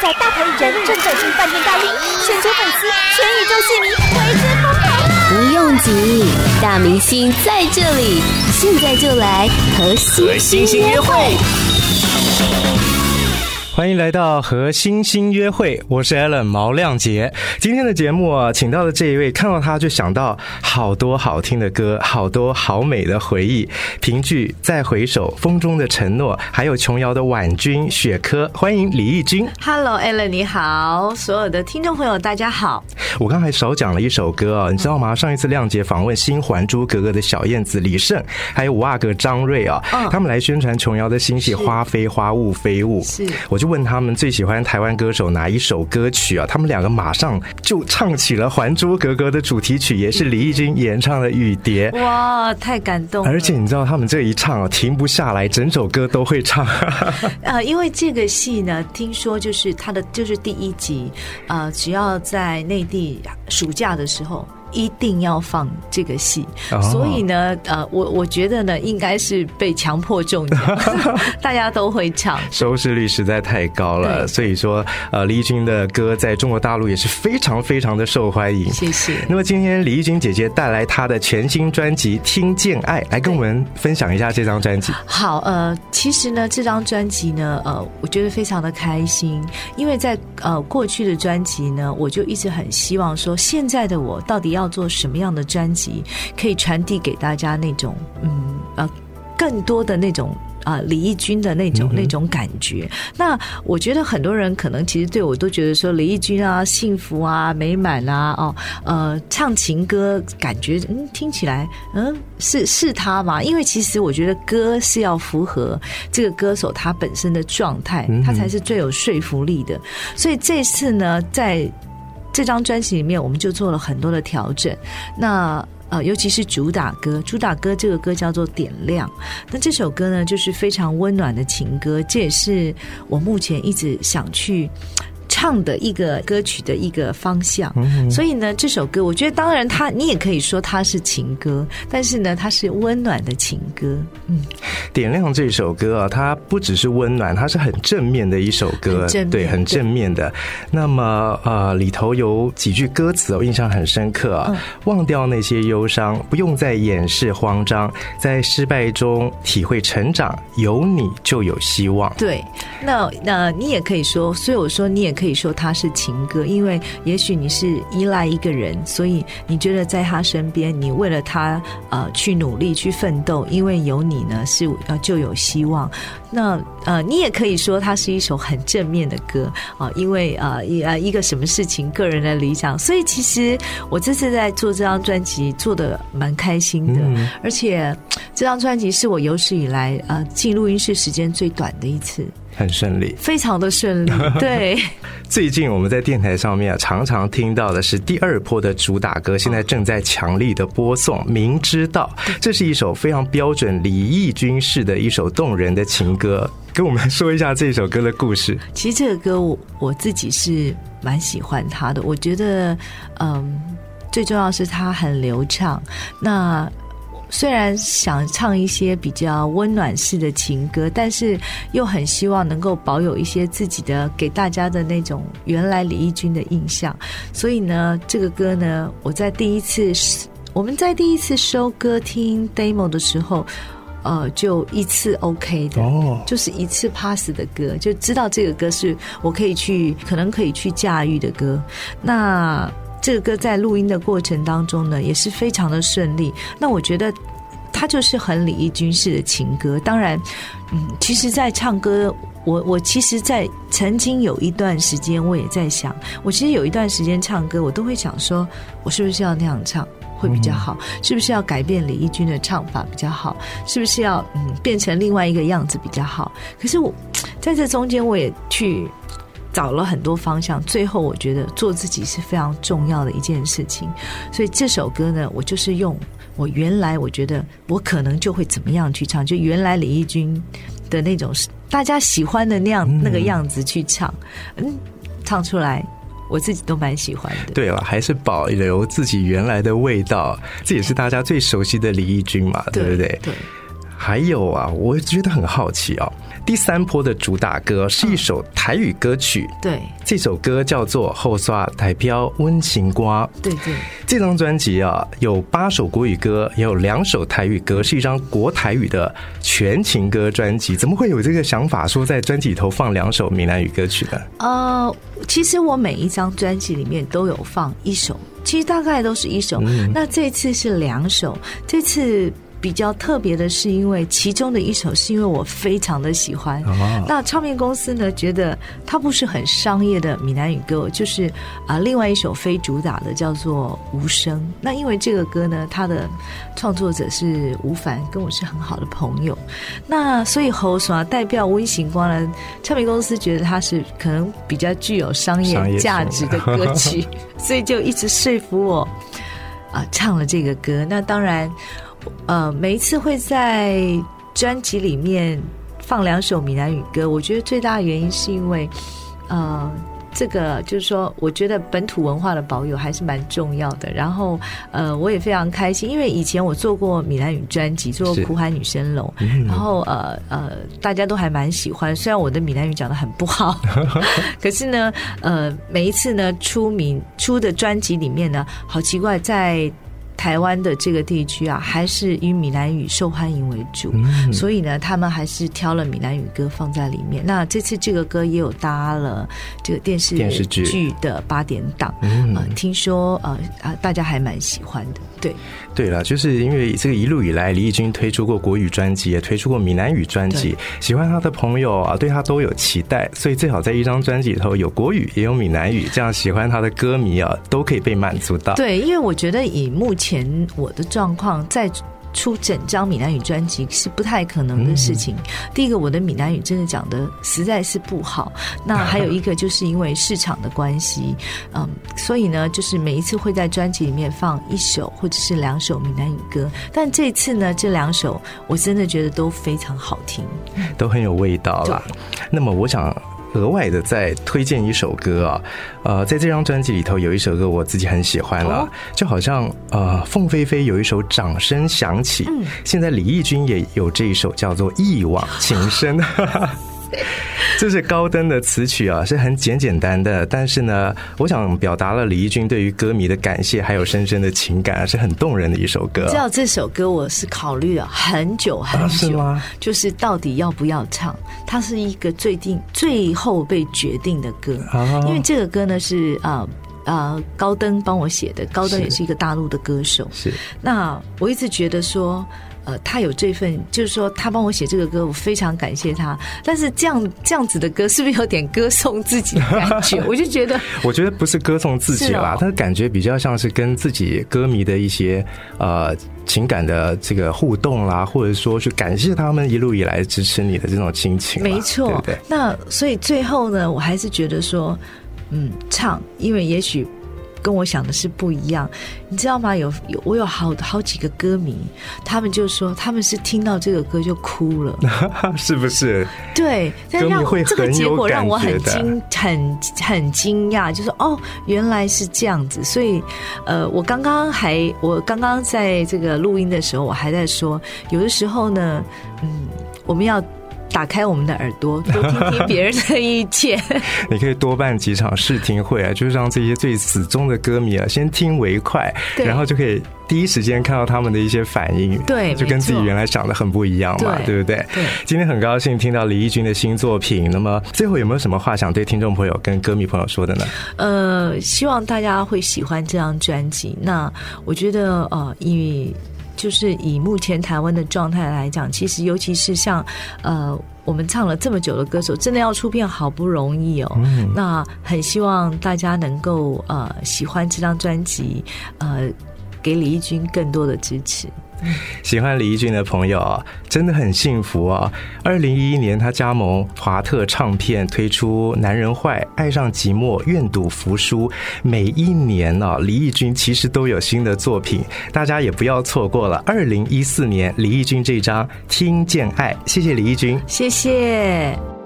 在大牌艺人正走进饭店大厅，全球粉丝、全宇宙戏迷为之疯狂！不用急，大明星在这里，现在就来和星星约会。欢迎来到和星星约会，我是 Allen 毛亮杰。今天的节目啊，请到的这一位，看到他就想到好多好听的歌，好多好美的回忆。评剧《再回首》、《风中的承诺》，还有琼瑶的《婉君》、《雪珂》。欢迎李翊君。Hello，Alan，你好，所有的听众朋友，大家好。我刚才少讲了一首歌啊，你知道吗？上一次亮杰访问新《还珠格格》的小燕子李晟，还有五阿哥张瑞啊，他们来宣传琼瑶的新戏《花非花，雾非雾》。是，我就。问他们最喜欢台湾歌手哪一首歌曲啊？他们两个马上就唱起了《还珠格格》的主题曲，也是李翊君演唱的《雨蝶》。哇，太感动了！而且你知道他们这一唱啊，停不下来，整首歌都会唱。呃，因为这个戏呢，听说就是他的就是第一集，呃，只要在内地暑假的时候。一定要放这个戏，所以呢，呃，我我觉得呢，应该是被强迫中奖，大家都会唱，收视率实在太高了。所以说，呃，李翊君的歌在中国大陆也是非常非常的受欢迎。谢谢。那么今天李翊君姐姐带来她的全新专辑《听见爱》，来跟我们分享一下这张专辑。好，呃，其实呢，这张专辑呢，呃，我觉得非常的开心，因为在呃过去的专辑呢，我就一直很希望说，现在的我到底要。要做什么样的专辑，可以传递给大家那种嗯呃更多的那种啊、呃、李翊君的那种那种感觉。那我觉得很多人可能其实对我都觉得说李翊君啊幸福啊美满啊哦呃唱情歌感觉嗯听起来嗯是是他吗？因为其实我觉得歌是要符合这个歌手他本身的状态，他才是最有说服力的。所以这次呢在。这张专辑里面，我们就做了很多的调整。那呃，尤其是主打歌，主打歌这个歌叫做《点亮》。那这首歌呢，就是非常温暖的情歌，这也是我目前一直想去。唱的一个歌曲的一个方向，所以呢，这首歌我觉得，当然它你也可以说它是情歌，但是呢，它是温暖的情歌。嗯，点亮这首歌啊，它不只是温暖，它是很正面的一首歌，对，很正面的。那么呃，里头有几句歌词我印象很深刻啊，忘掉那些忧伤，不用再掩饰慌张，在失败中体会成长，有你就有希望。对，那那你也可以说，所以我说你也可以。说它是情歌，因为也许你是依赖一个人，所以你觉得在他身边，你为了他呃去努力去奋斗，因为有你呢是呃就有希望。那呃你也可以说它是一首很正面的歌啊，因为呃一呃一个什么事情个人的理想，所以其实我这次在做这张专辑做的蛮开心的，嗯、而且这张专辑是我有史以来呃进录音室时间最短的一次。很顺利，非常的顺利。对，最近我们在电台上面啊，常常听到的是第二波的主打歌，现在正在强力的播送。明知道，这是一首非常标准李翊君式的一首动人的情歌，跟我们说一下这首歌的故事。其实这个歌我我自己是蛮喜欢它的，我觉得嗯，最重要是它很流畅。那虽然想唱一些比较温暖式的情歌，但是又很希望能够保有一些自己的给大家的那种原来李翊君的印象。所以呢，这个歌呢，我在第一次我们在第一次收歌听 demo 的时候，呃，就一次 OK 的，哦，就是一次 pass 的歌，就知道这个歌是我可以去可能可以去驾驭的歌。那。这个歌在录音的过程当中呢，也是非常的顺利。那我觉得，它就是很李翊君式的情歌。当然，嗯，其实，在唱歌，我我其实，在曾经有一段时间，我也在想，我其实有一段时间唱歌，我都会想说，我是不是要那样唱会比较好？是不是要改变李翊君的唱法比较好？是不是要嗯变成另外一个样子比较好？可是我在这中间，我也去。找了很多方向，最后我觉得做自己是非常重要的一件事情。所以这首歌呢，我就是用我原来我觉得我可能就会怎么样去唱，就原来李翊君的那种大家喜欢的那样那个样子去唱，嗯，唱出来我自己都蛮喜欢的。对了，还是保留自己原来的味道，这也是大家最熟悉的李翊君嘛，对不对？对。还有啊，我觉得很好奇哦。第三波的主打歌是一首台语歌曲，嗯、对，这首歌叫做《雨伞代表温情瓜》。对对，这张专辑啊，有八首国语歌，也有两首台语歌，是一张国台语的全情歌专辑。怎么会有这个想法，说在专辑里头放两首闽南语歌曲呢？呃，其实我每一张专辑里面都有放一首，其实大概都是一首。嗯、那这次是两首，这次。比较特别的是，因为其中的一首是因为我非常的喜欢。哦、那唱片公司呢，觉得它不是很商业的闽南语歌，就是啊、呃，另外一首非主打的叫做《无声》。那因为这个歌呢，它的创作者是吴凡，跟我是很好的朋友。那所以侯爽代表温情歌呢，唱片公司觉得它是可能比较具有商业价值的歌曲，所以就一直说服我啊、呃，唱了这个歌。那当然。呃，每一次会在专辑里面放两首闽南语歌，我觉得最大的原因是因为，呃，这个就是说，我觉得本土文化的保有还是蛮重要的。然后，呃，我也非常开心，因为以前我做过闽南语专辑，做过《苦海女生龙》，然后呃呃，大家都还蛮喜欢。虽然我的闽南语讲的很不好，可是呢，呃，每一次呢出名出的专辑里面呢，好奇怪在。台湾的这个地区啊，还是以闽南语受欢迎为主，嗯、所以呢，他们还是挑了闽南语歌放在里面。那这次这个歌也有搭了这个电视电视剧的八点档，嗯、呃，听说呃啊，大家还蛮喜欢的。对，对了，就是因为这个一路以来，李翊君推出过国语专辑，也推出过闽南语专辑，喜欢他的朋友啊，对他都有期待，所以最好在一张专辑里头有国语也有闽南语，这样喜欢他的歌迷啊，都可以被满足到。对，因为我觉得以目前。前我的状况再出整张闽南语专辑是不太可能的事情。嗯、第一个，我的闽南语真的讲的实在是不好。那 还有一个，就是因为市场的关系，嗯，所以呢，就是每一次会在专辑里面放一首或者是两首闽南语歌。但这次呢，这两首我真的觉得都非常好听，都很有味道啦。那么我想。额外的再推荐一首歌啊，呃，在这张专辑里头有一首歌我自己很喜欢了，哦、就好像呃，凤飞飞有一首《掌声响起》，嗯，现在李翊君也有这一首叫做《一往情深》。这是高登的词曲啊，是很简简单的，但是呢，我想表达了李翊君对于歌迷的感谢，还有深深的情感，是很动人的一首歌。知道这首歌我是考虑了很久很久，啊、是吗？就是到底要不要唱？它是一个最定最后被决定的歌，啊、因为这个歌呢是啊啊、高登帮我写的，高登也是一个大陆的歌手。是，那我一直觉得说。呃，他有这份，就是说他帮我写这个歌，我非常感谢他。但是这样这样子的歌，是不是有点歌颂自己的感觉？我就觉得，我觉得不是歌颂自己啦，但是感觉比较像是跟自己歌迷的一些呃情感的这个互动啦，或者说去感谢他们一路以来支持你的这种亲情。没错，对不对？那所以最后呢，我还是觉得说，嗯，唱，因为也许。跟我想的是不一样，你知道吗？有有我有好好几个歌迷，他们就说他们是听到这个歌就哭了，是不是？对，但让这个结果让我很惊很很惊讶，就是哦，原来是这样子。所以，呃，我刚刚还我刚刚在这个录音的时候，我还在说，有的时候呢，嗯，我们要。打开我们的耳朵，多听听别人的意见。你可以多办几场试听会啊，就是让这些最死忠的歌迷啊，先听为快，对然后就可以第一时间看到他们的一些反应。对，就跟自己原来想的很不一样嘛，对，对不对？对。今天很高兴听到李翊君的新作品，那么最后有没有什么话想对听众朋友跟歌迷朋友说的呢？呃，希望大家会喜欢这张专辑。那我觉得，呃，因为。就是以目前台湾的状态来讲，其实尤其是像呃我们唱了这么久的歌手，真的要出片好不容易哦。嗯、那很希望大家能够呃喜欢这张专辑，呃给李翊君更多的支持。喜欢李翊君的朋友啊，真的很幸福啊！二零一一年，他加盟华特唱片，推出《男人坏》、《爱上寂寞》、《愿赌服输》。每一年啊，李翊君其实都有新的作品，大家也不要错过了。二零一四年，李翊君这张《听见爱》，谢谢李翊君，谢谢。